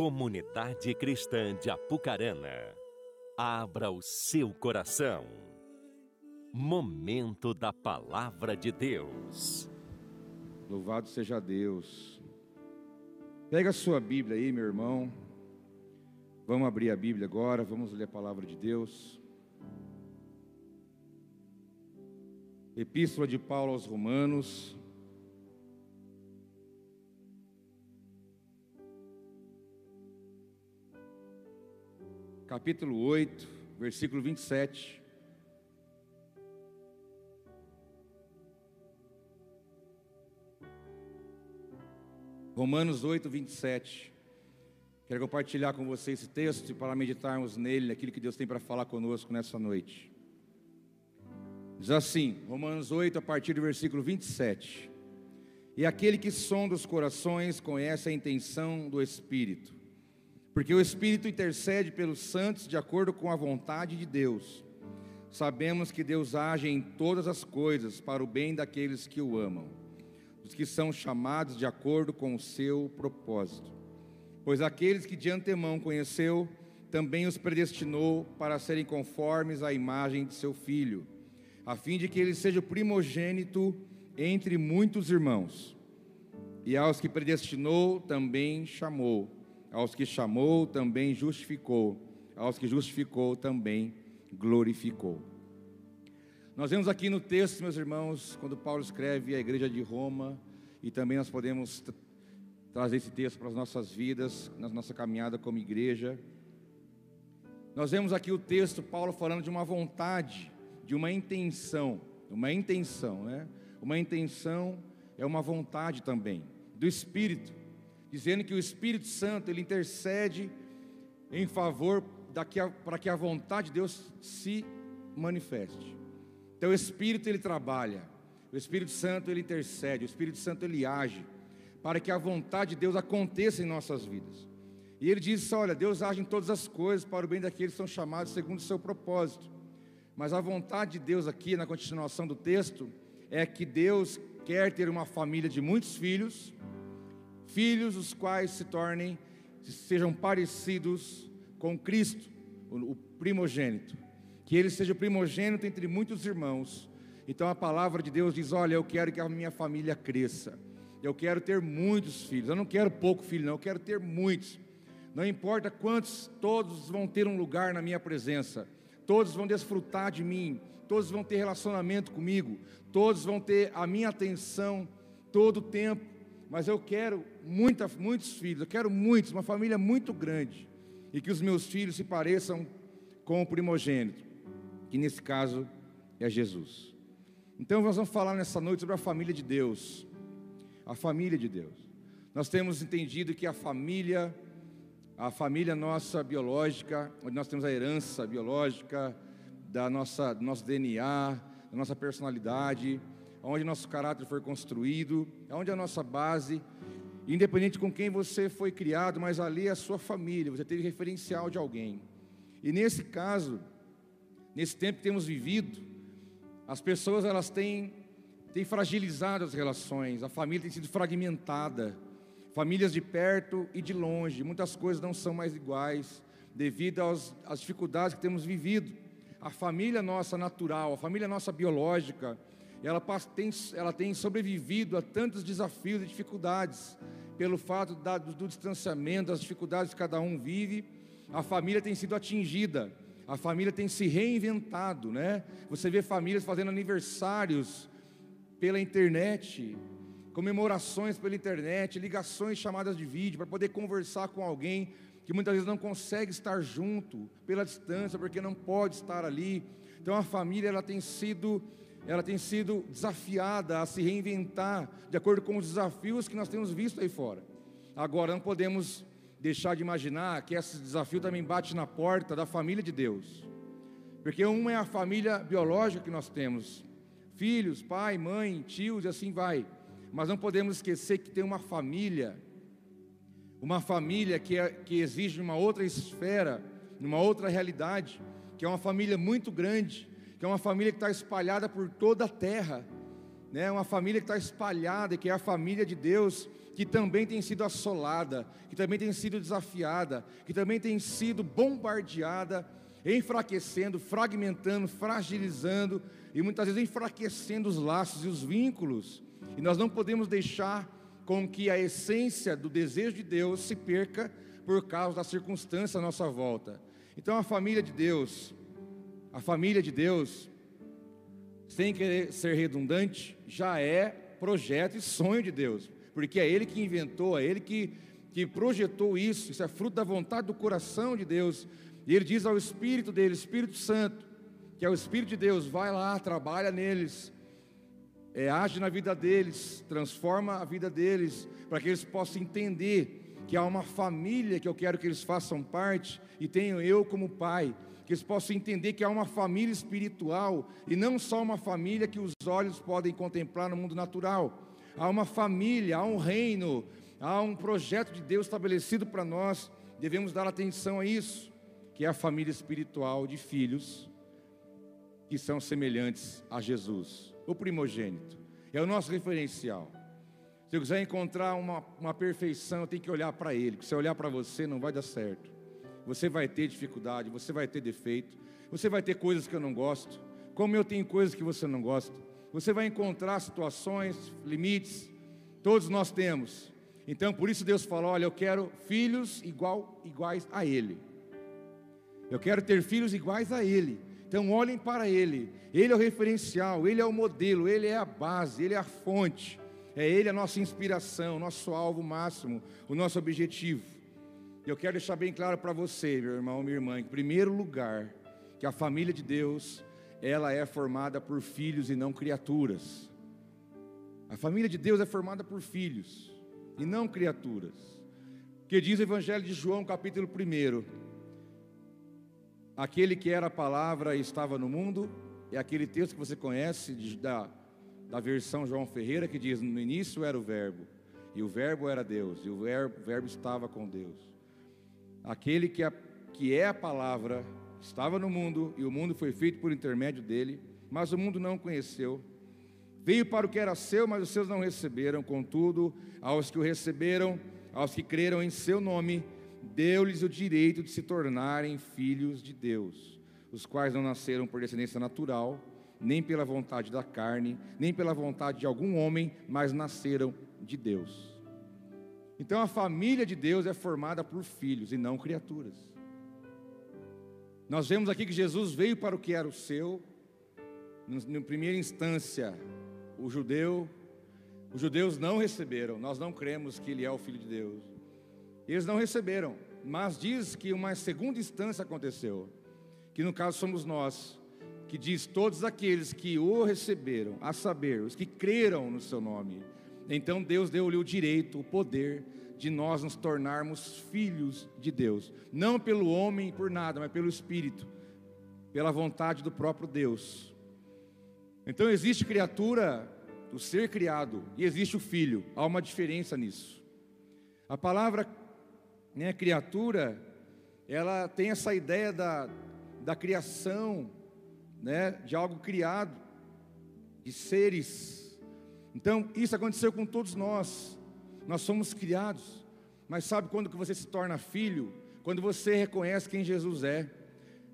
Comunidade Cristã de Apucarana, abra o seu coração. Momento da Palavra de Deus. Louvado seja Deus. Pega a sua Bíblia aí, meu irmão. Vamos abrir a Bíblia agora, vamos ler a palavra de Deus. Epístola de Paulo aos Romanos, capítulo 8, versículo 27. Romanos 8, 27. Quero compartilhar com você esse texto para meditarmos nele, aquilo que Deus tem para falar conosco nessa noite. Diz assim, Romanos 8, a partir do versículo 27. E aquele que sonda os corações conhece a intenção do Espírito porque o Espírito intercede pelos santos de acordo com a vontade de Deus. Sabemos que Deus age em todas as coisas para o bem daqueles que o amam, dos que são chamados de acordo com o seu propósito. Pois aqueles que de antemão conheceu, também os predestinou para serem conformes à imagem de seu filho, a fim de que ele seja o primogênito entre muitos irmãos. E aos que predestinou, também chamou aos que chamou, também justificou. Aos que justificou, também glorificou. Nós vemos aqui no texto, meus irmãos, quando Paulo escreve a igreja de Roma, e também nós podemos trazer esse texto para as nossas vidas, na nossa caminhada como igreja. Nós vemos aqui o texto, Paulo falando de uma vontade, de uma intenção, uma intenção, né? Uma intenção é uma vontade também, do Espírito dizendo que o Espírito Santo ele intercede em favor para que a vontade de Deus se manifeste. Então o Espírito ele trabalha, o Espírito Santo ele intercede, o Espírito Santo ele age para que a vontade de Deus aconteça em nossas vidas. E ele diz: olha, Deus age em todas as coisas para o bem daqueles que são chamados segundo o seu propósito. Mas a vontade de Deus aqui na continuação do texto é que Deus quer ter uma família de muitos filhos filhos os quais se tornem, sejam parecidos com Cristo, o primogênito, que ele seja primogênito entre muitos irmãos. Então a palavra de Deus diz: Olha, eu quero que a minha família cresça, eu quero ter muitos filhos, eu não quero pouco filho, não, eu quero ter muitos. Não importa quantos, todos vão ter um lugar na minha presença, todos vão desfrutar de mim, todos vão ter relacionamento comigo, todos vão ter a minha atenção todo o tempo mas eu quero muita, muitos filhos, eu quero muitos, uma família muito grande, e que os meus filhos se pareçam com o primogênito, que nesse caso é Jesus. Então nós vamos falar nessa noite sobre a família de Deus, a família de Deus. Nós temos entendido que a família, a família nossa biológica, onde nós temos a herança biológica da nossa, do nosso DNA, da nossa personalidade, onde nosso caráter foi construído, onde a nossa base, independente com quem você foi criado, mas ali é a sua família, você teve referencial de alguém. E nesse caso, nesse tempo que temos vivido, as pessoas elas têm, têm fragilizado as relações, a família tem sido fragmentada, famílias de perto e de longe, muitas coisas não são mais iguais, devido aos, às dificuldades que temos vivido. A família nossa natural, a família nossa biológica, ela tem, ela tem sobrevivido a tantos desafios e dificuldades, pelo fato da, do, do distanciamento, das dificuldades que cada um vive, a família tem sido atingida, a família tem se reinventado, né? Você vê famílias fazendo aniversários pela internet, comemorações pela internet, ligações, chamadas de vídeo para poder conversar com alguém que muitas vezes não consegue estar junto pela distância, porque não pode estar ali. Então a família ela tem sido ela tem sido desafiada a se reinventar de acordo com os desafios que nós temos visto aí fora. Agora, não podemos deixar de imaginar que esse desafio também bate na porta da família de Deus, porque uma é a família biológica que nós temos, filhos, pai, mãe, tios e assim vai, mas não podemos esquecer que tem uma família, uma família que, é, que exige uma outra esfera, uma outra realidade, que é uma família muito grande, que é uma família que está espalhada por toda a terra. né? Uma família que está espalhada, que é a família de Deus, que também tem sido assolada, que também tem sido desafiada, que também tem sido bombardeada, enfraquecendo, fragmentando, fragilizando e muitas vezes enfraquecendo os laços e os vínculos. E nós não podemos deixar com que a essência do desejo de Deus se perca por causa da circunstância à nossa volta. Então a família de Deus, a família de Deus, sem querer ser redundante, já é projeto e sonho de Deus, porque é Ele que inventou, é Ele que, que projetou isso, isso é fruto da vontade do coração de Deus, e Ele diz ao Espírito dele, Espírito Santo, que é o Espírito de Deus, vai lá, trabalha neles, é, age na vida deles, transforma a vida deles, para que eles possam entender que há uma família que eu quero que eles façam parte, e tenho eu como pai, que eles possam entender que há uma família espiritual e não só uma família que os olhos podem contemplar no mundo natural. Há uma família, há um reino, há um projeto de Deus estabelecido para nós. Devemos dar atenção a isso, que é a família espiritual de filhos que são semelhantes a Jesus, o primogênito. É o nosso referencial. Se eu quiser encontrar uma, uma perfeição, eu tenho que olhar para Ele. Se eu olhar para você, não vai dar certo. Você vai ter dificuldade, você vai ter defeito, você vai ter coisas que eu não gosto, como eu tenho coisas que você não gosta. Você vai encontrar situações, limites, todos nós temos. Então, por isso Deus falou: olha, eu quero filhos igual, iguais a Ele. Eu quero ter filhos iguais a Ele. Então, olhem para Ele. Ele é o referencial, Ele é o modelo, Ele é a base, Ele é a fonte. É Ele a nossa inspiração, nosso alvo máximo, o nosso objetivo. Eu quero deixar bem claro para você, meu irmão, minha irmã, em primeiro lugar, que a família de Deus, ela é formada por filhos e não criaturas. A família de Deus é formada por filhos e não criaturas. Que diz o Evangelho de João, capítulo 1. Aquele que era a palavra e estava no mundo, é aquele texto que você conhece da, da versão João Ferreira, que diz: No início era o Verbo, e o Verbo era Deus, e o Verbo, o verbo estava com Deus. Aquele que é, que é a palavra estava no mundo e o mundo foi feito por intermédio dele, mas o mundo não o conheceu. Veio para o que era seu, mas os seus não receberam. Contudo, aos que o receberam, aos que creram em seu nome, deu-lhes o direito de se tornarem filhos de Deus, os quais não nasceram por descendência natural, nem pela vontade da carne, nem pela vontade de algum homem, mas nasceram de Deus. Então a família de Deus é formada por filhos e não criaturas. Nós vemos aqui que Jesus veio para o que era o seu, na primeira instância, o judeu, os judeus não receberam, nós não cremos que ele é o filho de Deus. Eles não receberam, mas diz que uma segunda instância aconteceu, que no caso somos nós, que diz todos aqueles que o receberam, a saber, os que creram no seu nome, então Deus deu-lhe o direito, o poder de nós nos tornarmos filhos de Deus, não pelo homem por nada, mas pelo Espírito, pela vontade do próprio Deus. Então existe criatura, o ser criado, e existe o filho, há uma diferença nisso. A palavra né, criatura, ela tem essa ideia da, da criação, né, de algo criado, de seres então, isso aconteceu com todos nós. Nós somos criados. Mas sabe quando que você se torna filho? Quando você reconhece quem Jesus é.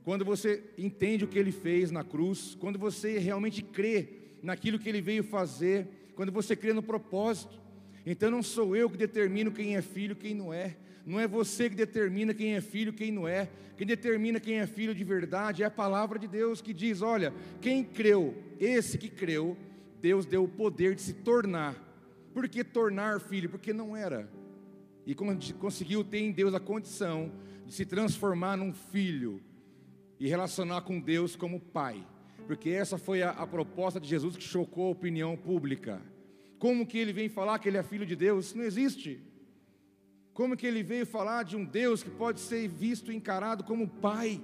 Quando você entende o que ele fez na cruz, quando você realmente crê naquilo que ele veio fazer, quando você crê no propósito. Então não sou eu que determino quem é filho, quem não é. Não é você que determina quem é filho, quem não é. Quem determina quem é filho de verdade é a palavra de Deus que diz: olha, quem creu, esse que creu, Deus deu o poder de se tornar. Por que tornar filho? Porque não era. E conseguiu ter em Deus a condição de se transformar num filho e relacionar com Deus como pai. Porque essa foi a, a proposta de Jesus que chocou a opinião pública. Como que ele vem falar que ele é filho de Deus? Isso não existe. Como que ele veio falar de um Deus que pode ser visto e encarado como pai?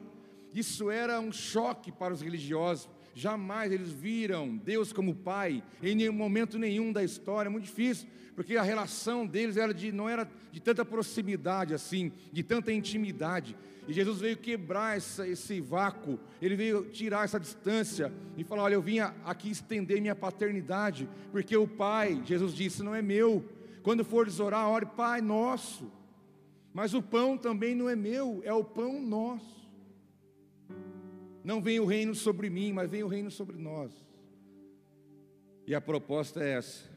Isso era um choque para os religiosos, Jamais eles viram Deus como Pai em nenhum momento nenhum da história. É muito difícil, porque a relação deles era de, não era de tanta proximidade assim, de tanta intimidade. E Jesus veio quebrar essa, esse vácuo, ele veio tirar essa distância e falar: Olha, eu vim aqui estender minha paternidade, porque o Pai, Jesus disse, não é meu. Quando fores orar, ore, Pai nosso. Mas o pão também não é meu, é o pão nosso. Não vem o reino sobre mim, mas vem o reino sobre nós. E a proposta é essa,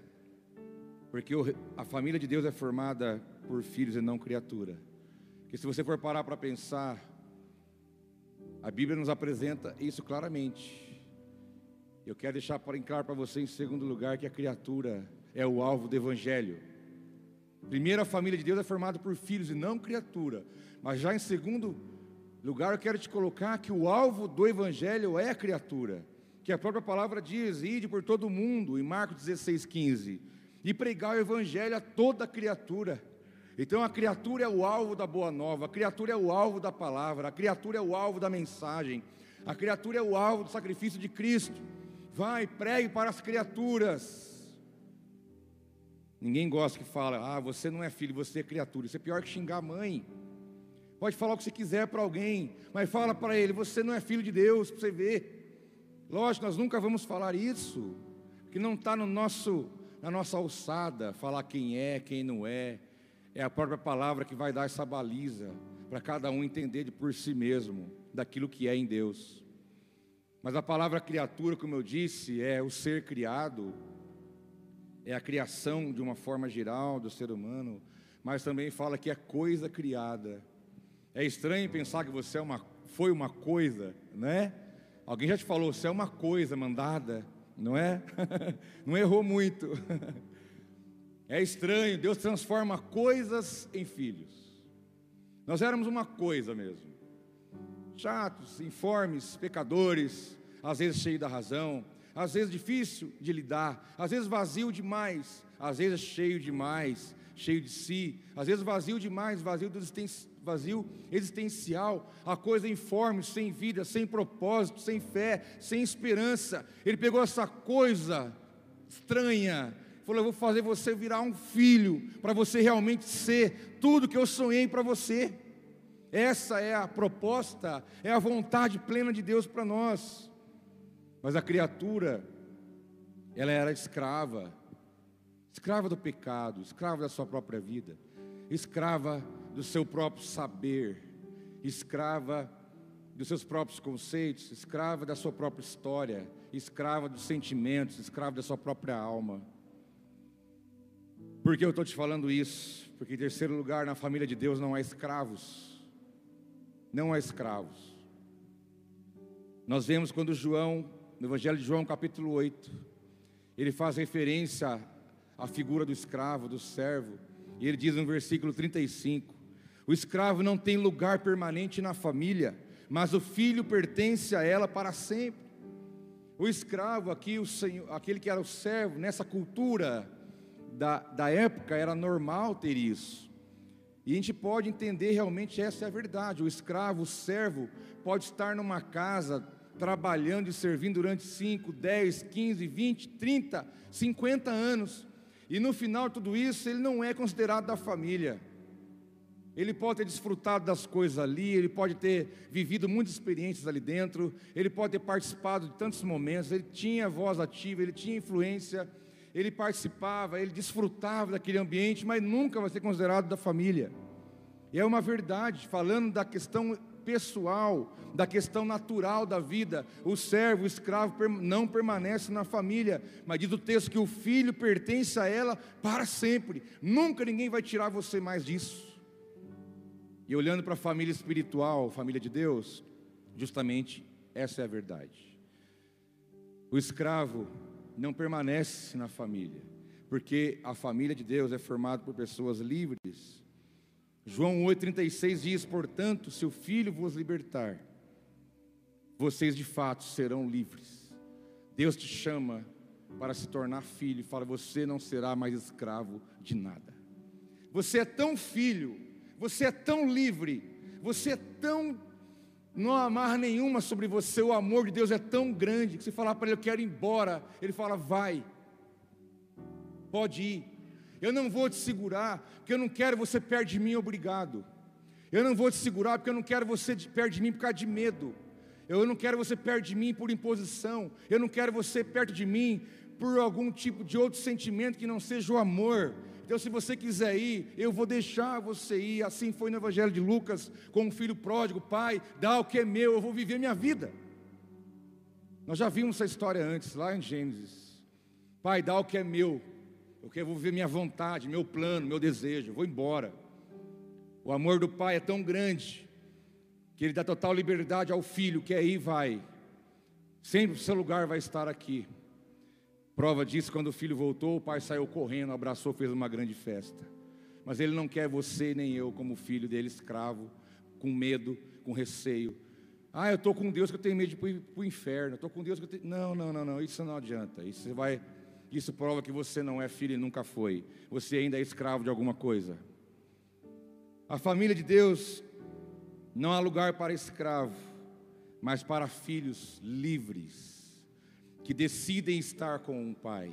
porque a família de Deus é formada por filhos e não criatura. Que se você for parar para pensar, a Bíblia nos apresenta isso claramente. Eu quero deixar para claro para você, em segundo lugar, que a criatura é o alvo do Evangelho. Primeiro, a família de Deus é formada por filhos e não criatura. Mas já em segundo lugar, eu quero te colocar que o alvo do Evangelho é a criatura. Que a própria palavra diz: ide por todo mundo, em Marcos 16, 15, e pregar o Evangelho a toda criatura. Então a criatura é o alvo da boa nova, a criatura é o alvo da palavra, a criatura é o alvo da mensagem, a criatura é o alvo do sacrifício de Cristo. Vai, pregue para as criaturas. Ninguém gosta que fala, ah, você não é filho, você é criatura. Isso é pior que xingar a mãe. Pode falar o que você quiser para alguém, mas fala para ele, você não é filho de Deus, para você ver. Lógico, nós nunca vamos falar isso, que não está no nosso, na nossa alçada, falar quem é, quem não é. É a própria palavra que vai dar essa baliza para cada um entender de por si mesmo daquilo que é em Deus. Mas a palavra criatura, como eu disse, é o ser criado, é a criação de uma forma geral do ser humano, mas também fala que é coisa criada. É estranho pensar que você é uma, foi uma coisa, né? Alguém já te falou, você é uma coisa mandada, não é? não errou muito. É estranho, Deus transforma coisas em filhos. Nós éramos uma coisa mesmo. Chatos, informes, pecadores, às vezes cheio da razão, às vezes difícil de lidar, às vezes vazio demais, às vezes cheio demais, cheio de si, às vezes vazio demais, vazio, vazio existencial, a coisa informe, sem vida, sem propósito, sem fé, sem esperança. Ele pegou essa coisa estranha, falou: Eu vou fazer você virar um filho, para você realmente ser tudo que eu sonhei para você. Essa é a proposta, é a vontade plena de Deus para nós. Mas a criatura, ela era escrava, escrava do pecado, escrava da sua própria vida, escrava do seu próprio saber, escrava dos seus próprios conceitos, escrava da sua própria história, escrava dos sentimentos, escrava da sua própria alma. Por que eu estou te falando isso? Porque, em terceiro lugar, na família de Deus não há escravos. Não há escravos. Nós vemos quando João, no Evangelho de João, capítulo 8, ele faz referência à figura do escravo, do servo, e ele diz no versículo 35: O escravo não tem lugar permanente na família, mas o filho pertence a ela para sempre. O escravo aqui, o senhor, aquele que era o servo, nessa cultura da, da época era normal ter isso. E a gente pode entender realmente essa é a verdade. O escravo, o servo, pode estar numa casa trabalhando e servindo durante 5, 10, 15, 20, 30, 50 anos. E no final de tudo isso, ele não é considerado da família. Ele pode ter desfrutado das coisas ali, ele pode ter vivido muitas experiências ali dentro, ele pode ter participado de tantos momentos, ele tinha voz ativa, ele tinha influência ele participava, ele desfrutava daquele ambiente, mas nunca vai ser considerado da família. E é uma verdade, falando da questão pessoal, da questão natural da vida. O servo, o escravo não permanece na família, mas diz o texto que o filho pertence a ela para sempre. Nunca ninguém vai tirar você mais disso. E olhando para a família espiritual, família de Deus, justamente essa é a verdade. O escravo não permanece na família, porque a família de Deus é formada por pessoas livres. João 8,36 diz: Portanto, se o filho vos libertar, vocês de fato serão livres. Deus te chama para se tornar filho e fala: Você não será mais escravo de nada. Você é tão filho, você é tão livre, você é tão não há nenhuma sobre você, o amor de Deus é tão grande que se falar para ele, eu quero ir embora, ele fala, vai, pode ir, eu não vou te segurar, porque eu não quero você perto de mim, obrigado, eu não vou te segurar, porque eu não quero você perto de mim por causa de medo, eu não quero você perto de mim por imposição, eu não quero você perto de mim por algum tipo de outro sentimento que não seja o amor, então, se você quiser ir, eu vou deixar você ir. Assim foi no Evangelho de Lucas, com o filho pródigo: Pai, dá o que é meu, eu vou viver minha vida. Nós já vimos essa história antes, lá em Gênesis. Pai, dá o que é meu, eu vou viver minha vontade, meu plano, meu desejo, vou embora. O amor do Pai é tão grande que Ele dá total liberdade ao filho que aí vai. Sempre o seu lugar vai estar aqui. Prova disso, quando o filho voltou, o pai saiu correndo, abraçou, fez uma grande festa. Mas ele não quer você nem eu como filho dele, escravo, com medo, com receio. Ah, eu estou com Deus que eu tenho medo de ir para o inferno. Estou com Deus que eu tenho. Não, não, não, não. Isso não adianta. Isso vai. Isso prova que você não é filho e nunca foi. Você ainda é escravo de alguma coisa. A família de Deus não há lugar para escravo, mas para filhos livres que decidem estar com o Pai,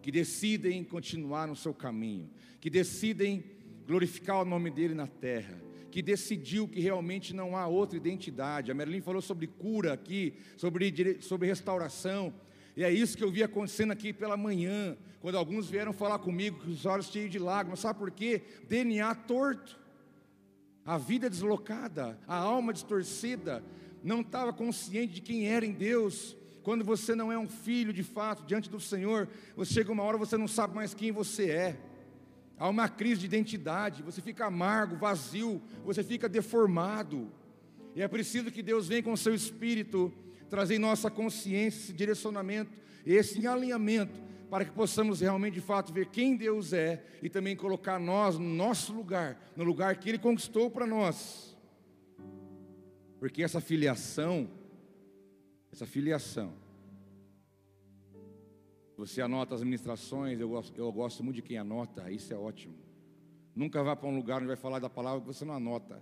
que decidem continuar no seu caminho, que decidem glorificar o nome dele na terra, que decidiu que realmente não há outra identidade. A Merlin falou sobre cura aqui, sobre, sobre restauração, e é isso que eu vi acontecendo aqui pela manhã, quando alguns vieram falar comigo com os olhos cheios de lágrimas, sabe por quê? DNA torto, a vida deslocada, a alma distorcida, não estava consciente de quem era em Deus, quando você não é um filho de fato diante do Senhor, você chega uma hora você não sabe mais quem você é. Há uma crise de identidade, você fica amargo, vazio, você fica deformado. E é preciso que Deus venha com o seu espírito trazer em nossa consciência esse direcionamento, esse alinhamento, para que possamos realmente de fato ver quem Deus é e também colocar nós no nosso lugar, no lugar que Ele conquistou para nós. Porque essa filiação essa filiação. Você anota as ministrações, eu gosto, eu gosto muito de quem anota, isso é ótimo. Nunca vá para um lugar onde vai falar da palavra que você não anota.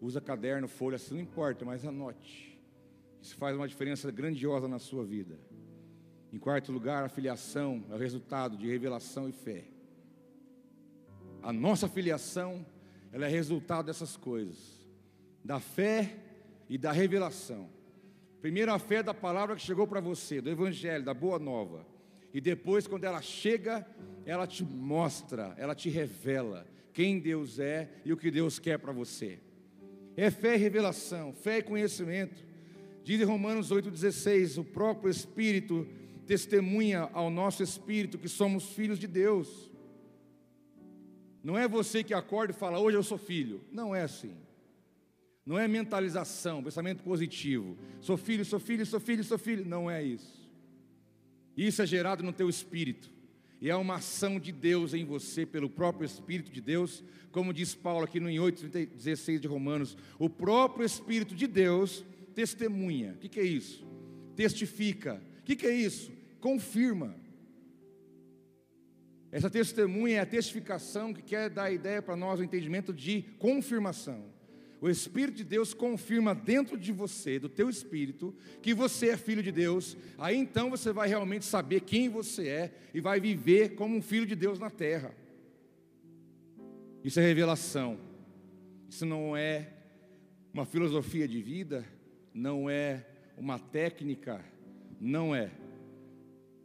Usa caderno, folha, isso não importa, mas anote. Isso faz uma diferença grandiosa na sua vida. Em quarto lugar, a filiação é o resultado de revelação e fé. A nossa filiação, ela é resultado dessas coisas, da fé e da revelação. Primeiro a fé da palavra que chegou para você, do Evangelho, da Boa Nova. E depois, quando ela chega, ela te mostra, ela te revela quem Deus é e o que Deus quer para você. É fé e revelação, fé e conhecimento. Diz em Romanos 8,16: o próprio Espírito testemunha ao nosso espírito que somos filhos de Deus. Não é você que acorda e fala, hoje eu sou filho. Não é assim. Não é mentalização, pensamento positivo. Sou filho, sou filho, sou filho, sou filho. Não é isso. Isso é gerado no teu espírito. E é uma ação de Deus em você, pelo próprio Espírito de Deus, como diz Paulo aqui no 8,16 de Romanos, o próprio Espírito de Deus testemunha. O que, que é isso? Testifica. O que, que é isso? Confirma. Essa testemunha é a testificação que quer dar a ideia para nós o entendimento de confirmação. O Espírito de Deus confirma dentro de você, do teu espírito, que você é filho de Deus. Aí então você vai realmente saber quem você é e vai viver como um filho de Deus na terra. Isso é revelação. Isso não é uma filosofia de vida, não é uma técnica, não é.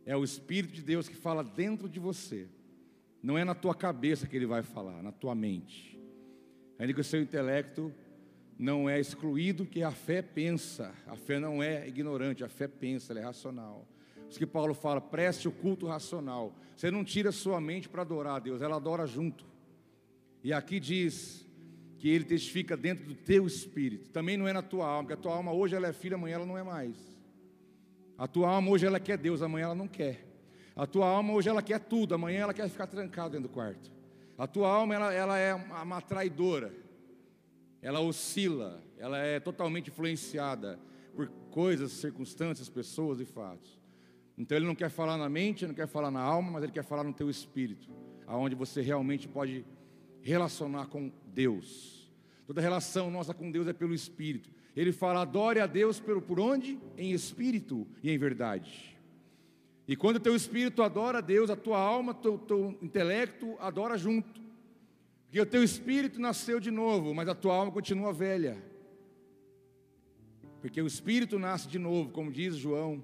É o Espírito de Deus que fala dentro de você. Não é na tua cabeça que ele vai falar, na tua mente. Ainda que o seu intelecto não é excluído, que a fé pensa. A fé não é ignorante, a fé pensa, ela é racional. Por que Paulo fala, preste o culto racional. Você não tira sua mente para adorar a Deus, ela adora junto. E aqui diz que ele testifica dentro do teu espírito. Também não é na tua alma, porque a tua alma hoje ela é filha, amanhã ela não é mais. A tua alma hoje ela quer Deus, amanhã ela não quer. A tua alma hoje ela quer tudo, amanhã ela quer ficar trancada dentro do quarto. A tua alma ela, ela é uma, uma traidora, ela oscila, ela é totalmente influenciada por coisas, circunstâncias, pessoas e fatos. Então ele não quer falar na mente, não quer falar na alma, mas ele quer falar no teu espírito, aonde você realmente pode relacionar com Deus. Toda relação nossa com Deus é pelo espírito. Ele fala: adore a Deus por, por onde? Em espírito e em verdade. E quando o teu espírito adora a Deus, a tua alma, teu, teu intelecto adora junto. Porque o teu espírito nasceu de novo, mas a tua alma continua velha. Porque o espírito nasce de novo, como diz João,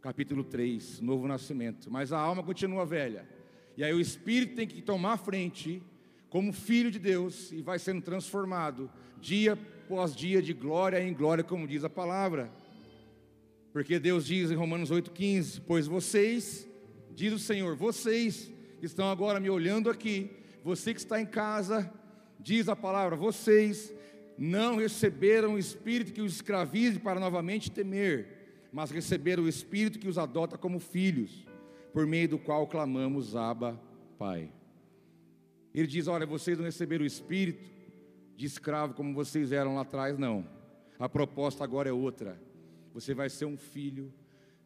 capítulo 3, novo nascimento. Mas a alma continua velha. E aí o espírito tem que tomar frente como filho de Deus e vai sendo transformado dia após dia de glória em glória, como diz a palavra. Porque Deus diz em Romanos 8,15: Pois vocês, diz o Senhor, vocês estão agora me olhando aqui, você que está em casa, diz a palavra, vocês não receberam o espírito que os escravize para novamente temer, mas receberam o espírito que os adota como filhos, por meio do qual clamamos Abba, Pai. Ele diz: Olha, vocês não receberam o espírito de escravo como vocês eram lá atrás, não. A proposta agora é outra você vai ser um filho,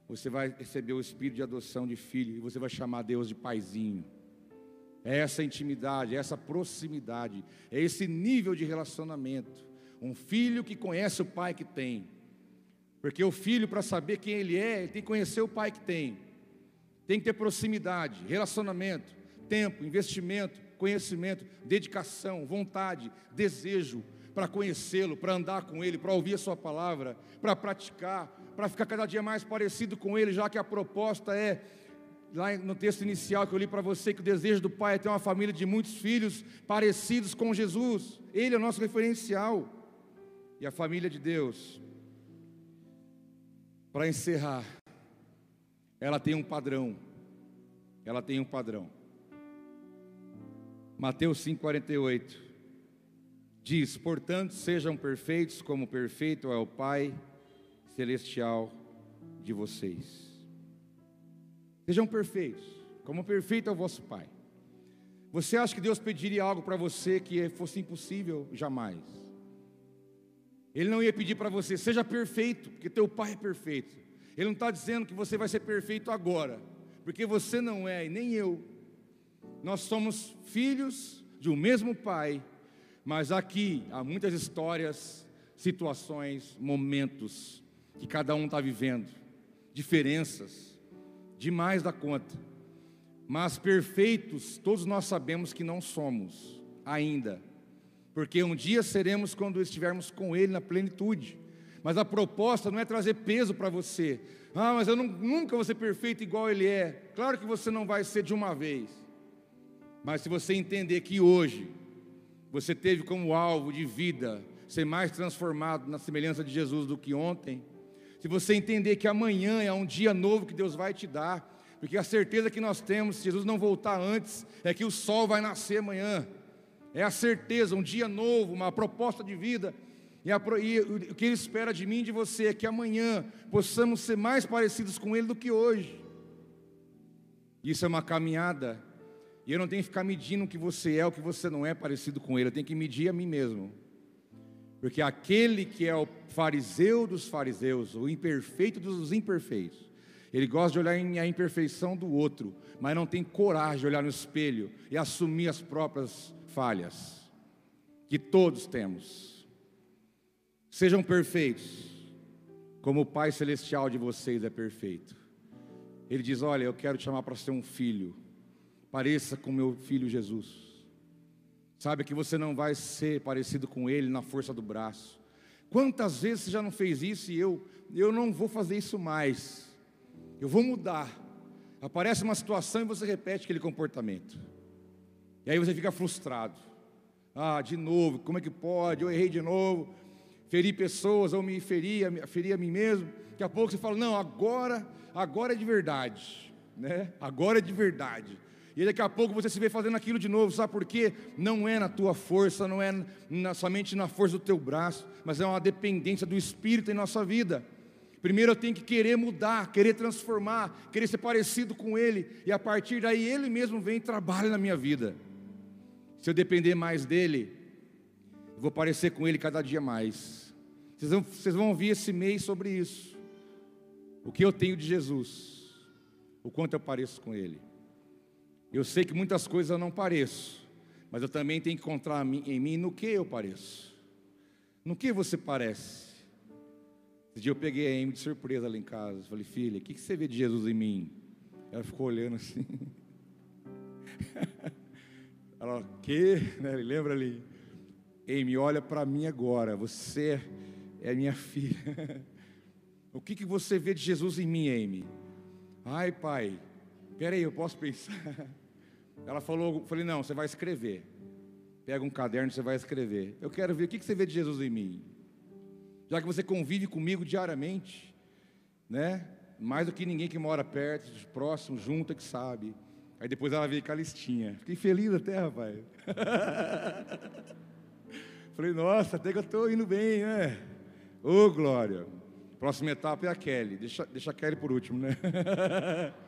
você vai receber o espírito de adoção de filho, e você vai chamar Deus de paizinho. É essa intimidade, é essa proximidade, é esse nível de relacionamento. Um filho que conhece o pai que tem. Porque o filho, para saber quem ele é, ele tem que conhecer o pai que tem. Tem que ter proximidade, relacionamento, tempo, investimento, conhecimento, dedicação, vontade, desejo, para conhecê-lo, para andar com ele, para ouvir a sua palavra, para praticar, para ficar cada dia mais parecido com ele, já que a proposta é lá no texto inicial que eu li para você que o desejo do pai é ter uma família de muitos filhos parecidos com Jesus. Ele é o nosso referencial. E a família de Deus. Para encerrar, ela tem um padrão. Ela tem um padrão. Mateus 5:48 diz: Portanto, sejam perfeitos, como perfeito é o Pai celestial de vocês. Sejam perfeitos, como perfeito é o vosso Pai. Você acha que Deus pediria algo para você que fosse impossível? Jamais. Ele não ia pedir para você, seja perfeito, porque teu Pai é perfeito. Ele não está dizendo que você vai ser perfeito agora, porque você não é e nem eu. Nós somos filhos de um mesmo Pai mas aqui há muitas histórias, situações, momentos que cada um está vivendo, diferenças, demais da conta. Mas perfeitos, todos nós sabemos que não somos ainda, porque um dia seremos quando estivermos com Ele na plenitude. Mas a proposta não é trazer peso para você. Ah, mas eu não, nunca vou ser perfeito igual Ele é. Claro que você não vai ser de uma vez. Mas se você entender que hoje você teve como alvo de vida ser mais transformado na semelhança de Jesus do que ontem, se você entender que amanhã é um dia novo que Deus vai te dar, porque a certeza que nós temos, se Jesus não voltar antes, é que o sol vai nascer amanhã. É a certeza, um dia novo, uma proposta de vida. E, a, e, o que Ele espera de mim e de você é que amanhã possamos ser mais parecidos com Ele do que hoje. Isso é uma caminhada e eu não tenho que ficar medindo o que você é, o que você não é parecido com ele. Eu tenho que medir a mim mesmo. Porque aquele que é o fariseu dos fariseus, o imperfeito dos imperfeitos, ele gosta de olhar a imperfeição do outro, mas não tem coragem de olhar no espelho e assumir as próprias falhas, que todos temos. Sejam perfeitos, como o Pai Celestial de vocês é perfeito. Ele diz: Olha, eu quero te chamar para ser um filho pareça com meu filho Jesus. Sabe que você não vai ser parecido com ele na força do braço. Quantas vezes você já não fez isso e eu, eu não vou fazer isso mais. Eu vou mudar. Aparece uma situação e você repete aquele comportamento. E aí você fica frustrado. Ah, de novo, como é que pode? Eu errei de novo. Feri pessoas ou me feri, feri a mim mesmo. Daqui a pouco você fala: "Não, agora, agora é de verdade", né? Agora é de verdade. E daqui a pouco você se vê fazendo aquilo de novo, sabe por quê? Não é na tua força, não é na, somente na força do teu braço, mas é uma dependência do Espírito em nossa vida. Primeiro eu tenho que querer mudar, querer transformar, querer ser parecido com Ele, e a partir daí Ele mesmo vem e trabalha na minha vida. Se eu depender mais dEle, eu vou parecer com Ele cada dia mais. Vocês vão, vocês vão ouvir esse mês sobre isso. O que eu tenho de Jesus, o quanto eu pareço com Ele. Eu sei que muitas coisas eu não pareço, mas eu também tenho que encontrar em mim no que eu pareço. No que você parece? Esse dia eu peguei a Amy de surpresa lá em casa. Falei, filha, o que, que você vê de Jesus em mim? Ela ficou olhando assim. Ela, o quê? Né? Lembra ali? Amy, olha para mim agora. Você é minha filha. O que, que você vê de Jesus em mim, Amy? Ai, pai, peraí, eu posso pensar. Ela falou, falei, não, você vai escrever. Pega um caderno, você vai escrever. Eu quero ver o que, você vê de Jesus em mim. Já que você convive comigo diariamente, né? Mais do que ninguém que mora perto, próximo, junto, é que sabe. Aí depois ela veio com a listinha. Fiquei feliz até, rapaz. Falei, nossa, até que eu estou indo bem, né? Ô, oh, Glória. Próxima etapa é a Kelly. Deixa, deixa a Kelly por último, né?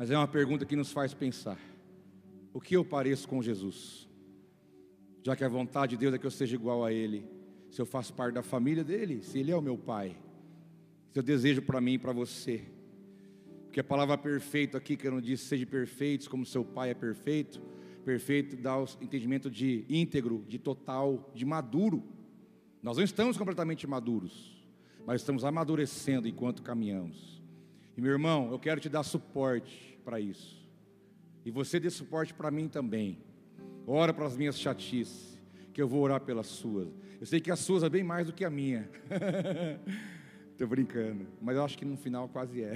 Mas é uma pergunta que nos faz pensar: o que eu pareço com Jesus? Já que a vontade de Deus é que eu seja igual a Ele, se eu faço parte da família dele, se Ele é o meu Pai, se eu desejo para mim e para você, porque a palavra perfeito aqui, que eu não disse, seja perfeitos como seu Pai é perfeito, perfeito dá o entendimento de íntegro, de total, de maduro. Nós não estamos completamente maduros, mas estamos amadurecendo enquanto caminhamos. E meu irmão, eu quero te dar suporte para isso. E você dê suporte para mim também. Ora para as minhas chatices, que eu vou orar pelas suas. Eu sei que as suas é bem mais do que a minha. Estou brincando, mas eu acho que no final quase é.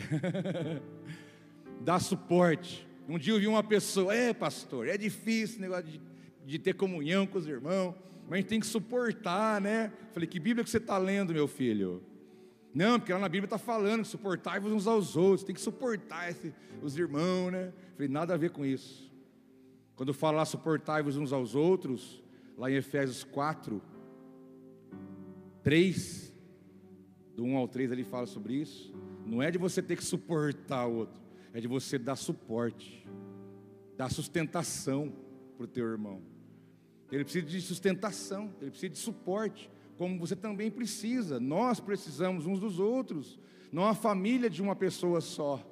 Dá suporte. Um dia eu vi uma pessoa, é pastor, é difícil o negócio de, de ter comunhão com os irmãos mas a gente tem que suportar, né? Falei, que Bíblia que você está lendo, meu filho? Não, porque lá na Bíblia está falando, suportai-vos uns aos outros, tem que suportar esse, os irmãos, né? Falei, nada a ver com isso. Quando fala lá suportai-vos uns aos outros, lá em Efésios 4, 3, do 1 ao 3 ele fala sobre isso. Não é de você ter que suportar o outro, é de você dar suporte, dar sustentação para o teu irmão. Ele precisa de sustentação, ele precisa de suporte, como você também precisa. Nós precisamos uns dos outros, não a família de uma pessoa só.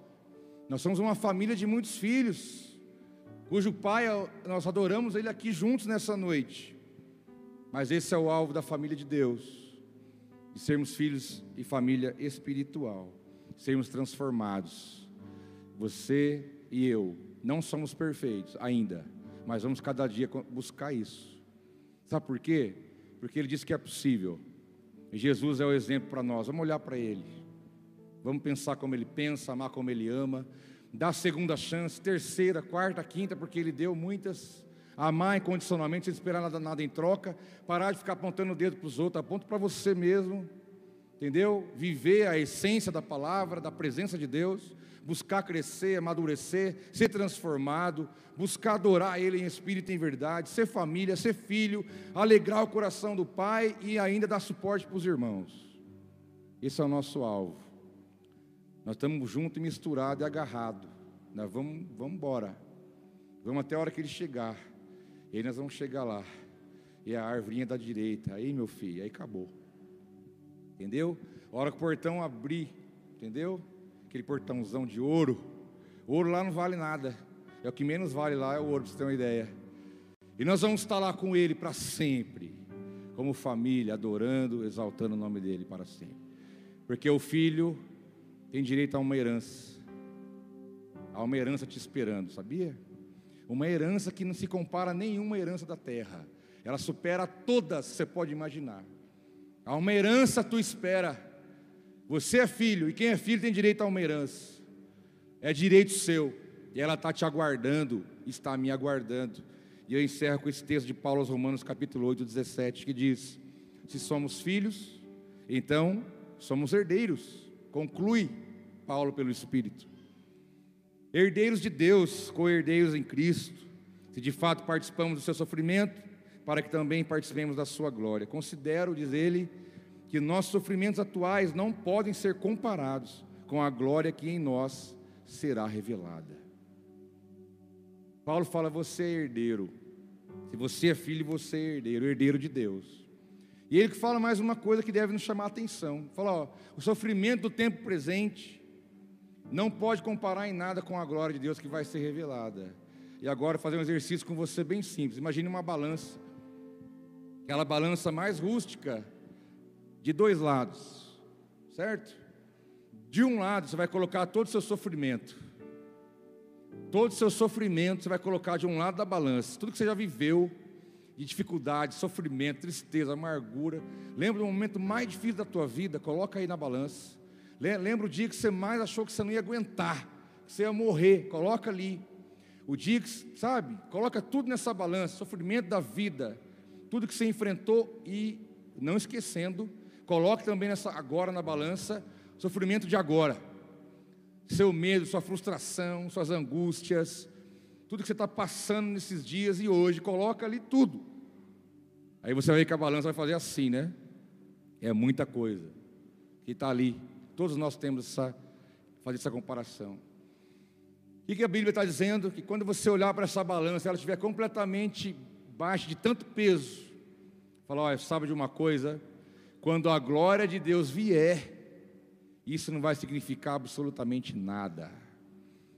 Nós somos uma família de muitos filhos, cujo pai nós adoramos ele aqui juntos nessa noite. Mas esse é o alvo da família de Deus, de sermos filhos e família espiritual, sermos transformados. Você e eu não somos perfeitos ainda mas vamos cada dia buscar isso. Sabe por quê? Porque ele disse que é possível. Jesus é o exemplo para nós. Vamos olhar para ele. Vamos pensar como ele pensa, amar como ele ama. Dar segunda chance, terceira, quarta, quinta, porque ele deu muitas. Amar incondicionalmente, sem esperar nada, nada em troca. Parar de ficar apontando o dedo para os outros, aponta para você mesmo. Entendeu? Viver a essência da palavra, da presença de Deus buscar crescer, amadurecer, ser transformado, buscar adorar Ele em espírito e em verdade, ser família, ser filho, alegrar o coração do Pai e ainda dar suporte para os irmãos. Esse é o nosso alvo. Nós estamos juntos misturados e agarrados. Nós vamos, vamos embora. Vamos até a hora que ele chegar. E aí nós vamos chegar lá. E a árvore da direita. Aí, meu filho, aí acabou. Entendeu? A hora que o portão abrir, entendeu? Aquele portãozão de ouro. Ouro lá não vale nada. É o que menos vale lá, é o ouro, para você ter uma ideia. E nós vamos estar lá com Ele para sempre, como família, adorando, exaltando o nome dEle para sempre. Porque o filho tem direito a uma herança, a uma herança te esperando, sabia? Uma herança que não se compara a nenhuma herança da terra, ela supera todas você pode imaginar. Há uma herança tu espera você é filho, e quem é filho tem direito a uma herança. É direito seu. E ela está te aguardando, está me aguardando. E eu encerro com esse texto de Paulo aos Romanos, capítulo 8, 17, que diz: Se somos filhos, então somos herdeiros. Conclui Paulo pelo Espírito. Herdeiros de Deus, co-herdeiros em Cristo. Se de fato participamos do seu sofrimento, para que também participemos da sua glória. Considero, diz ele, que nossos sofrimentos atuais não podem ser comparados com a glória que em nós será revelada. Paulo fala: você é herdeiro. Se você é filho, você é herdeiro, herdeiro de Deus. E ele fala mais uma coisa que deve nos chamar a atenção. Fala, ó, o sofrimento do tempo presente não pode comparar em nada com a glória de Deus que vai ser revelada. E agora fazer um exercício com você bem simples. Imagine uma balança. Aquela balança mais rústica de dois lados, certo? De um lado você vai colocar todo o seu sofrimento, todo o seu sofrimento você vai colocar de um lado da balança, tudo que você já viveu, de dificuldade, sofrimento, tristeza, amargura. Lembra do momento mais difícil da tua vida? Coloca aí na balança. Lembra o dia que você mais achou que você não ia aguentar, que você ia morrer? Coloca ali. O dia que, sabe, coloca tudo nessa balança, sofrimento da vida, tudo que você enfrentou e não esquecendo, coloque também nessa agora na balança, sofrimento de agora. Seu medo, sua frustração, suas angústias, tudo que você está passando nesses dias e hoje, coloca ali tudo. Aí você vai ver que a balança vai fazer assim, né? É muita coisa que está ali. Todos nós temos essa fazer essa comparação. O que a Bíblia está dizendo? Que quando você olhar para essa balança, ela estiver completamente baixa de tanto peso, fala, olha, sabe de uma coisa? Quando a glória de Deus vier, isso não vai significar absolutamente nada.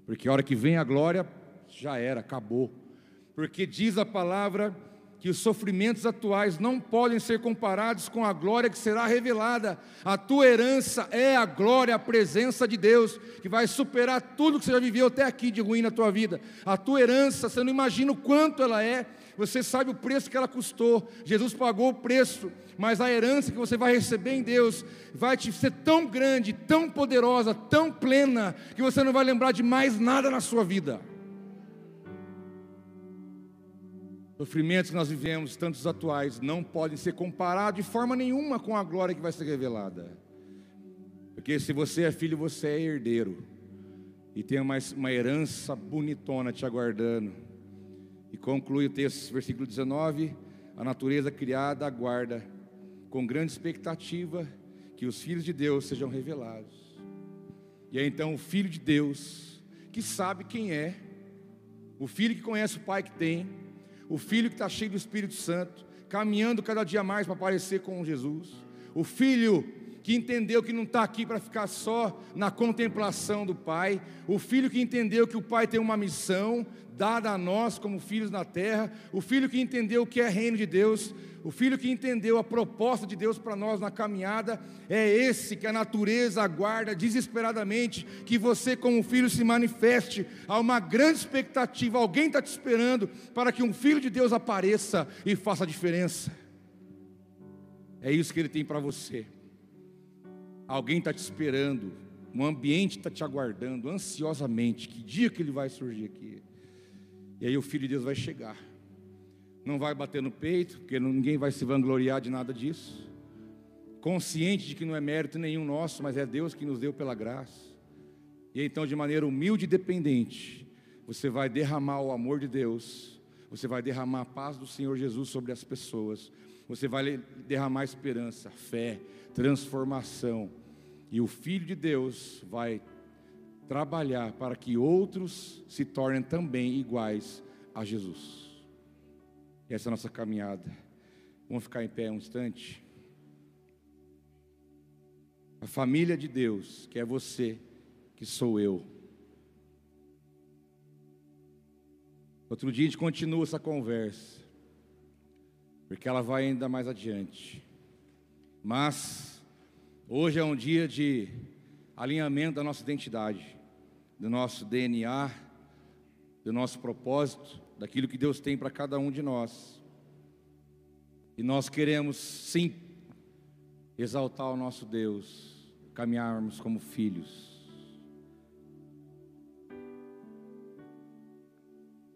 Porque a hora que vem a glória, já era, acabou. Porque diz a palavra que os sofrimentos atuais não podem ser comparados com a glória que será revelada. A tua herança é a glória, a presença de Deus, que vai superar tudo que você já viveu até aqui de ruim na tua vida. A tua herança, você não imagina o quanto ela é, você sabe o preço que ela custou. Jesus pagou o preço, mas a herança que você vai receber em Deus vai te ser tão grande, tão poderosa, tão plena, que você não vai lembrar de mais nada na sua vida. Sofrimentos que nós vivemos, tantos atuais, não podem ser comparados de forma nenhuma com a glória que vai ser revelada. Porque se você é filho, você é herdeiro. E tem uma, uma herança bonitona te aguardando. E conclui o texto, versículo 19: A natureza criada aguarda com grande expectativa que os filhos de Deus sejam revelados. E é então o filho de Deus, que sabe quem é, o filho que conhece o pai que tem, o filho que está cheio do Espírito Santo, caminhando cada dia mais para parecer com Jesus, o filho que entendeu que não está aqui para ficar só na contemplação do Pai, o filho que entendeu que o Pai tem uma missão dada a nós como filhos na terra, o filho que entendeu o que é reino de Deus, o filho que entendeu a proposta de Deus para nós na caminhada é esse que a natureza aguarda desesperadamente que você, como filho, se manifeste. Há uma grande expectativa, alguém está te esperando para que um filho de Deus apareça e faça a diferença. É isso que ele tem para você. Alguém está te esperando, um ambiente está te aguardando ansiosamente. Que dia que ele vai surgir aqui? E aí o filho de Deus vai chegar não vai bater no peito, porque ninguém vai se vangloriar de nada disso. Consciente de que não é mérito nenhum nosso, mas é Deus que nos deu pela graça. E então, de maneira humilde e dependente, você vai derramar o amor de Deus, você vai derramar a paz do Senhor Jesus sobre as pessoas, você vai derramar esperança, fé, transformação, e o Filho de Deus vai trabalhar para que outros se tornem também iguais a Jesus essa é a nossa caminhada. Vamos ficar em pé um instante. A família de Deus, que é você, que sou eu. Outro dia a gente continua essa conversa, porque ela vai ainda mais adiante. Mas hoje é um dia de alinhamento da nossa identidade, do nosso DNA, do nosso propósito daquilo que Deus tem para cada um de nós. E nós queremos, sim, exaltar o nosso Deus, caminharmos como filhos.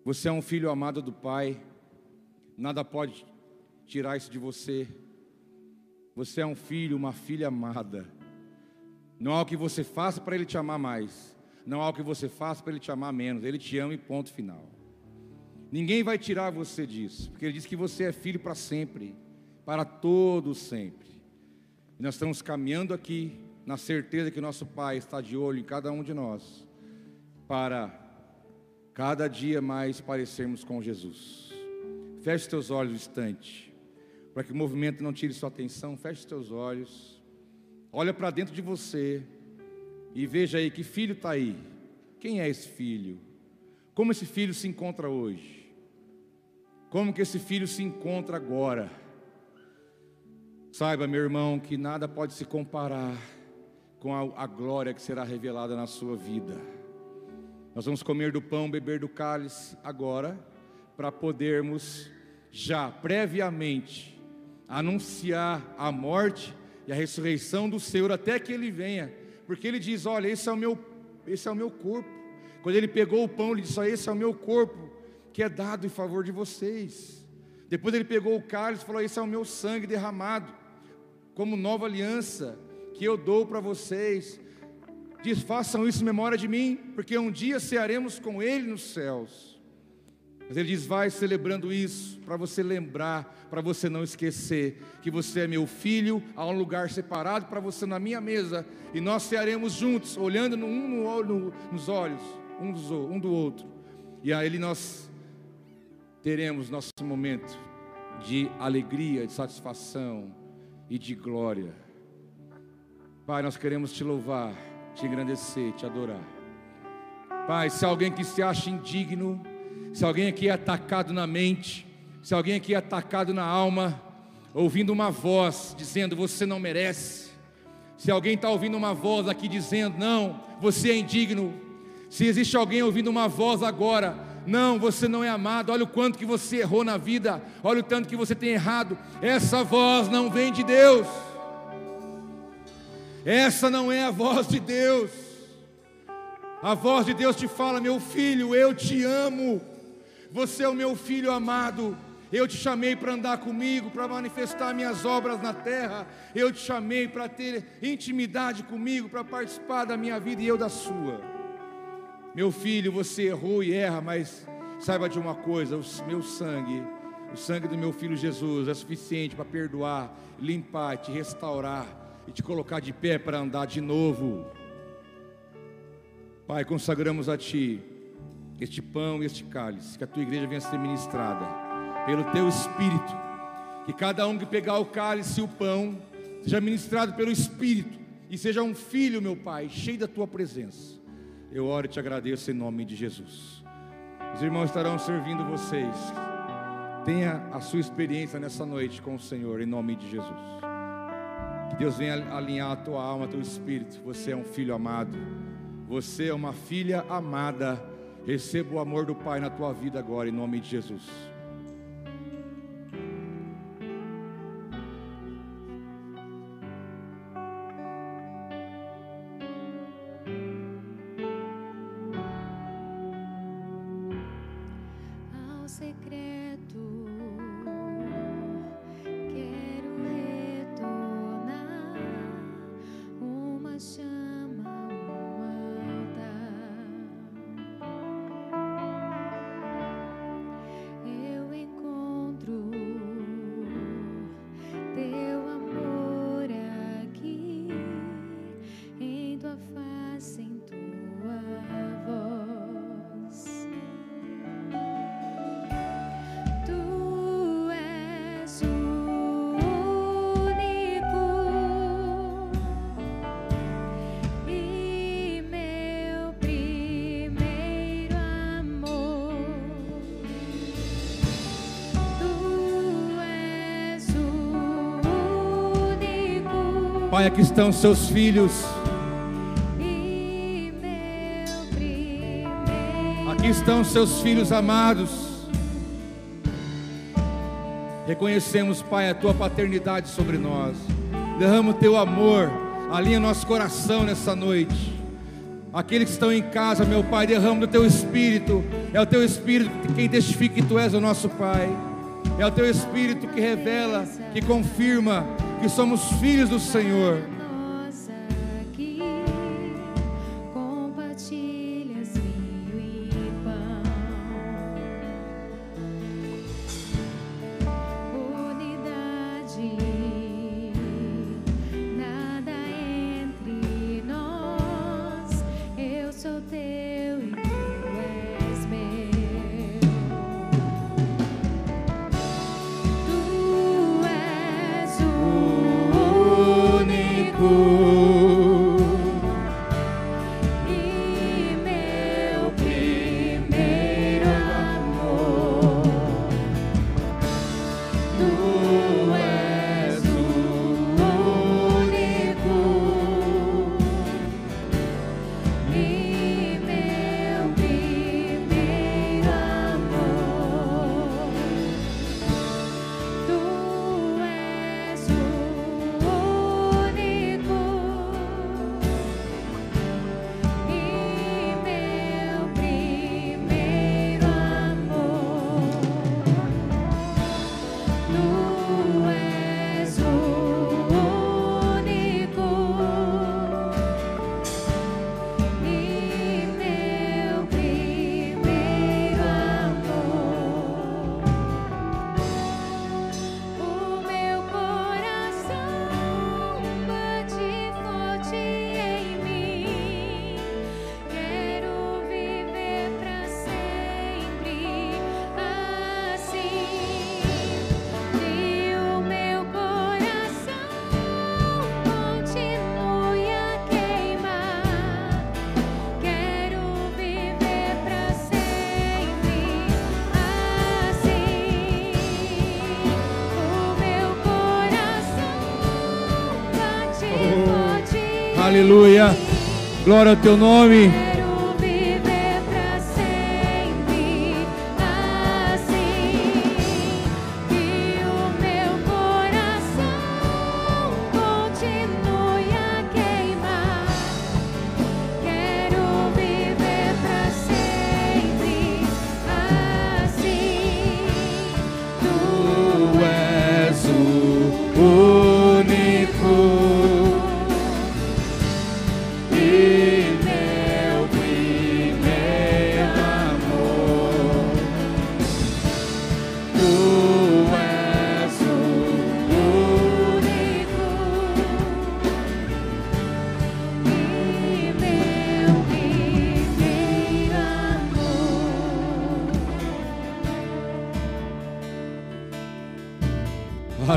Você é um filho amado do Pai, nada pode tirar isso de você. Você é um filho, uma filha amada. Não há o que você faça para Ele te amar mais, não há o que você faça para Ele te amar menos. Ele te ama e ponto final. Ninguém vai tirar você disso, porque ele diz que você é filho para sempre, para todo sempre. E nós estamos caminhando aqui na certeza que nosso Pai está de olho em cada um de nós, para cada dia mais parecermos com Jesus. Feche teus olhos um instante, para que o movimento não tire sua atenção. Feche teus olhos, olha para dentro de você e veja aí que filho está aí. Quem é esse filho? Como esse filho se encontra hoje? Como que esse filho se encontra agora? Saiba, meu irmão, que nada pode se comparar com a, a glória que será revelada na sua vida. Nós vamos comer do pão, beber do cálice agora, para podermos já previamente anunciar a morte e a ressurreição do Senhor até que ele venha, porque ele diz: Olha, esse é o meu, esse é o meu corpo. Quando ele pegou o pão, ele disse: Esse é o meu corpo, que é dado em favor de vocês. Depois ele pegou o cálice e falou: Esse é o meu sangue derramado, como nova aliança que eu dou para vocês. Diz: Façam isso em memória de mim, porque um dia cearemos com Ele nos céus. Mas ele diz: vai celebrando isso, para você lembrar, para você não esquecer que você é meu filho, há um lugar separado para você na minha mesa, e nós cearemos juntos, olhando um no, no, nos olhos, um, dos, um do outro, e aí nós teremos nosso momento de alegria, de satisfação e de glória. Pai, nós queremos te louvar, te engrandecer, te adorar. Pai, se alguém que se acha indigno, se alguém aqui é atacado na mente, se alguém aqui é atacado na alma, ouvindo uma voz dizendo você não merece, se alguém está ouvindo uma voz aqui dizendo não, você é indigno, se existe alguém ouvindo uma voz agora, não, você não é amado, olha o quanto que você errou na vida, olha o tanto que você tem errado, essa voz não vem de Deus, essa não é a voz de Deus, a voz de Deus te fala, meu filho, eu te amo, você é o meu filho amado. Eu te chamei para andar comigo, para manifestar minhas obras na terra. Eu te chamei para ter intimidade comigo, para participar da minha vida e eu da sua. Meu filho, você errou e erra, mas saiba de uma coisa: o meu sangue, o sangue do meu filho Jesus é suficiente para perdoar, limpar, te restaurar e te colocar de pé para andar de novo. Pai, consagramos a Ti este pão e este cálice, que a tua igreja venha a ser ministrada pelo teu Espírito, que cada um que pegar o cálice e o pão seja ministrado pelo Espírito e seja um filho, meu Pai, cheio da tua presença. Eu oro e te agradeço em nome de Jesus. Os irmãos estarão servindo vocês. Tenha a sua experiência nessa noite com o Senhor, em nome de Jesus. Que Deus venha alinhar a tua alma, teu espírito. Você é um filho amado. Você é uma filha amada Receba o amor do Pai na tua vida agora, em nome de Jesus. Aqui estão seus filhos. Aqui estão seus filhos amados. Reconhecemos, Pai, a tua paternidade sobre nós. Derrama o teu amor, alinha nosso coração nessa noite. Aqueles que estão em casa, meu Pai, derrama o teu espírito. É o teu espírito quem testifica que tu és o nosso Pai. É o teu espírito que revela, que confirma que somos filhos do Senhor. Aleluia. Glória ao teu nome.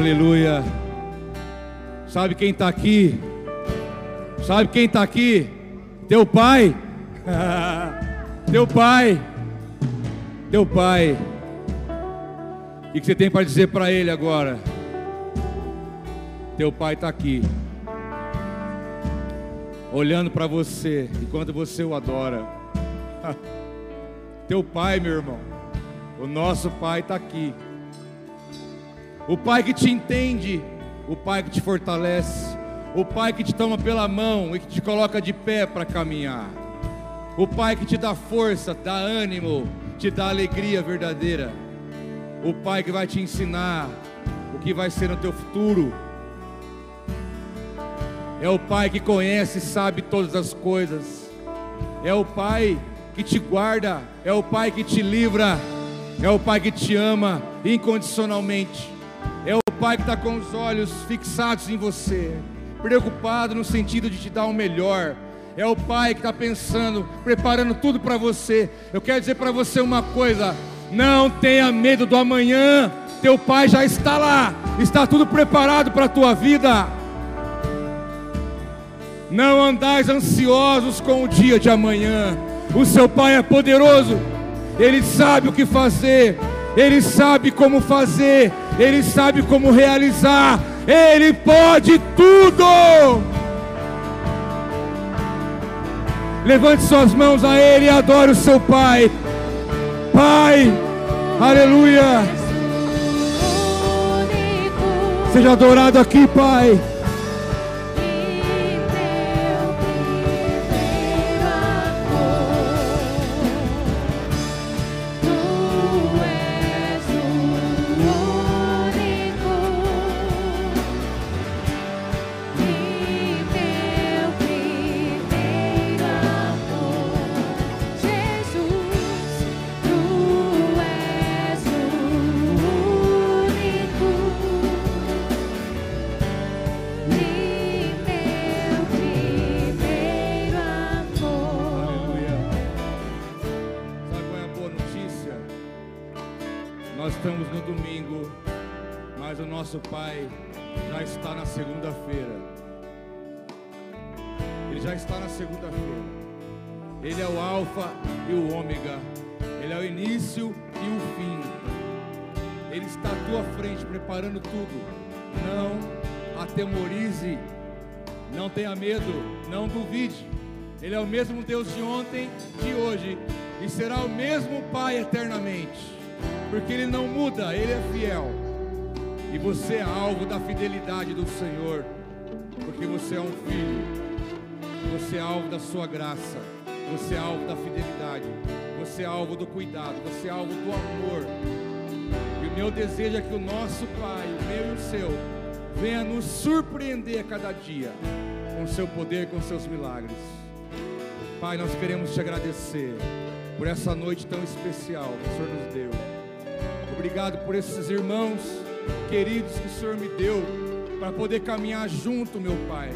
Aleluia. Sabe quem está aqui? Sabe quem está aqui? Teu pai. Teu pai. Teu pai. O que você tem para dizer para ele agora? Teu pai está aqui. Olhando para você enquanto você o adora. Teu pai, meu irmão. O nosso pai está aqui. O Pai que te entende, o Pai que te fortalece, o Pai que te toma pela mão e que te coloca de pé para caminhar, o Pai que te dá força, dá ânimo, te dá alegria verdadeira, o Pai que vai te ensinar o que vai ser no teu futuro. É o Pai que conhece e sabe todas as coisas. É o Pai que te guarda, é o Pai que te livra, é o Pai que te ama incondicionalmente. É o Pai que está com os olhos fixados em você, preocupado no sentido de te dar o melhor. É o Pai que está pensando, preparando tudo para você. Eu quero dizer para você uma coisa: não tenha medo do amanhã. Teu Pai já está lá, está tudo preparado para a tua vida. Não andais ansiosos com o dia de amanhã. O seu Pai é poderoso, Ele sabe o que fazer, Ele sabe como fazer, Ele sabe como realizar, Ele pode tudo. Levante suas mãos a Ele e adore o seu Pai. Pai, aleluia. Seja adorado aqui, Pai. E o Ômega. Ele é o início e o fim. Ele está à tua frente, preparando tudo. Não atemorize, não tenha medo, não duvide. Ele é o mesmo Deus de ontem, de hoje e será o mesmo Pai eternamente. Porque Ele não muda, Ele é fiel. E você é alvo da fidelidade do Senhor, porque você é um filho. Você é alvo da sua graça. Você é alvo da fidelidade. Você é alvo do cuidado. Você é alvo do amor. E o meu desejo é que o nosso Pai, o meu e o seu, venha nos surpreender a cada dia com seu poder, com seus milagres. Pai, nós queremos te agradecer por essa noite tão especial que o Senhor nos deu. Obrigado por esses irmãos queridos que o Senhor me deu para poder caminhar junto, meu Pai.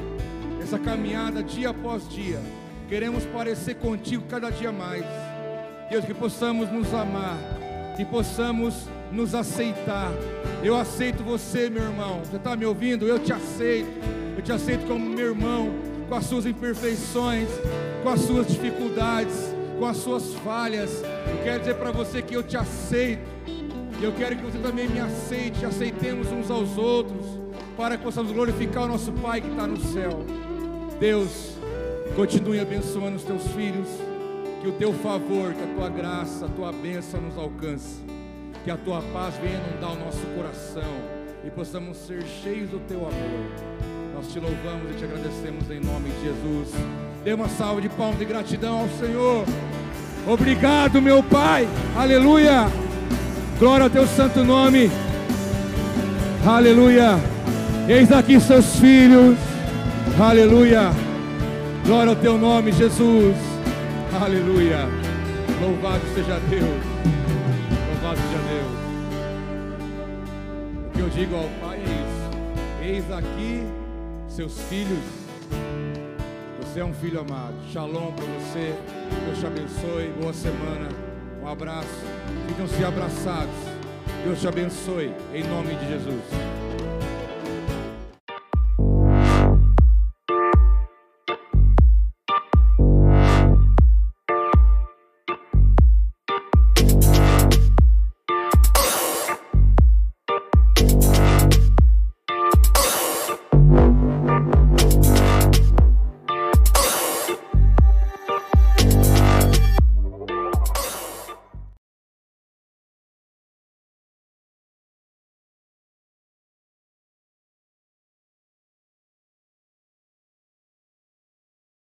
Essa caminhada dia após dia. Queremos parecer contigo cada dia mais. Deus, que possamos nos amar, que possamos nos aceitar. Eu aceito você, meu irmão. Você está me ouvindo? Eu te aceito. Eu te aceito como meu irmão, com as suas imperfeições, com as suas dificuldades, com as suas falhas. Eu quero dizer para você que eu te aceito. E eu quero que você também me aceite, aceitemos uns aos outros, para que possamos glorificar o nosso Pai que está no céu. Deus, continue abençoando os teus filhos. Que o teu favor, que a tua graça, a tua bênção nos alcance. Que a tua paz venha inundar o nosso coração e possamos ser cheios do teu amor. Nós te louvamos e te agradecemos em nome de Jesus. Dê uma salva de palmas de gratidão ao Senhor. Obrigado, meu Pai. Aleluia. Glória ao teu santo nome. Aleluia. Eis aqui seus filhos. Aleluia. Glória ao teu nome, Jesus. Aleluia. Louvado seja Deus. Louvado seja Deus. O que eu digo ao Pai é isso. Eis aqui seus filhos. Você é um filho amado. Shalom para você. Deus te abençoe. Boa semana. Um abraço. Ficam-se abraçados. Deus te abençoe. Em nome de Jesus.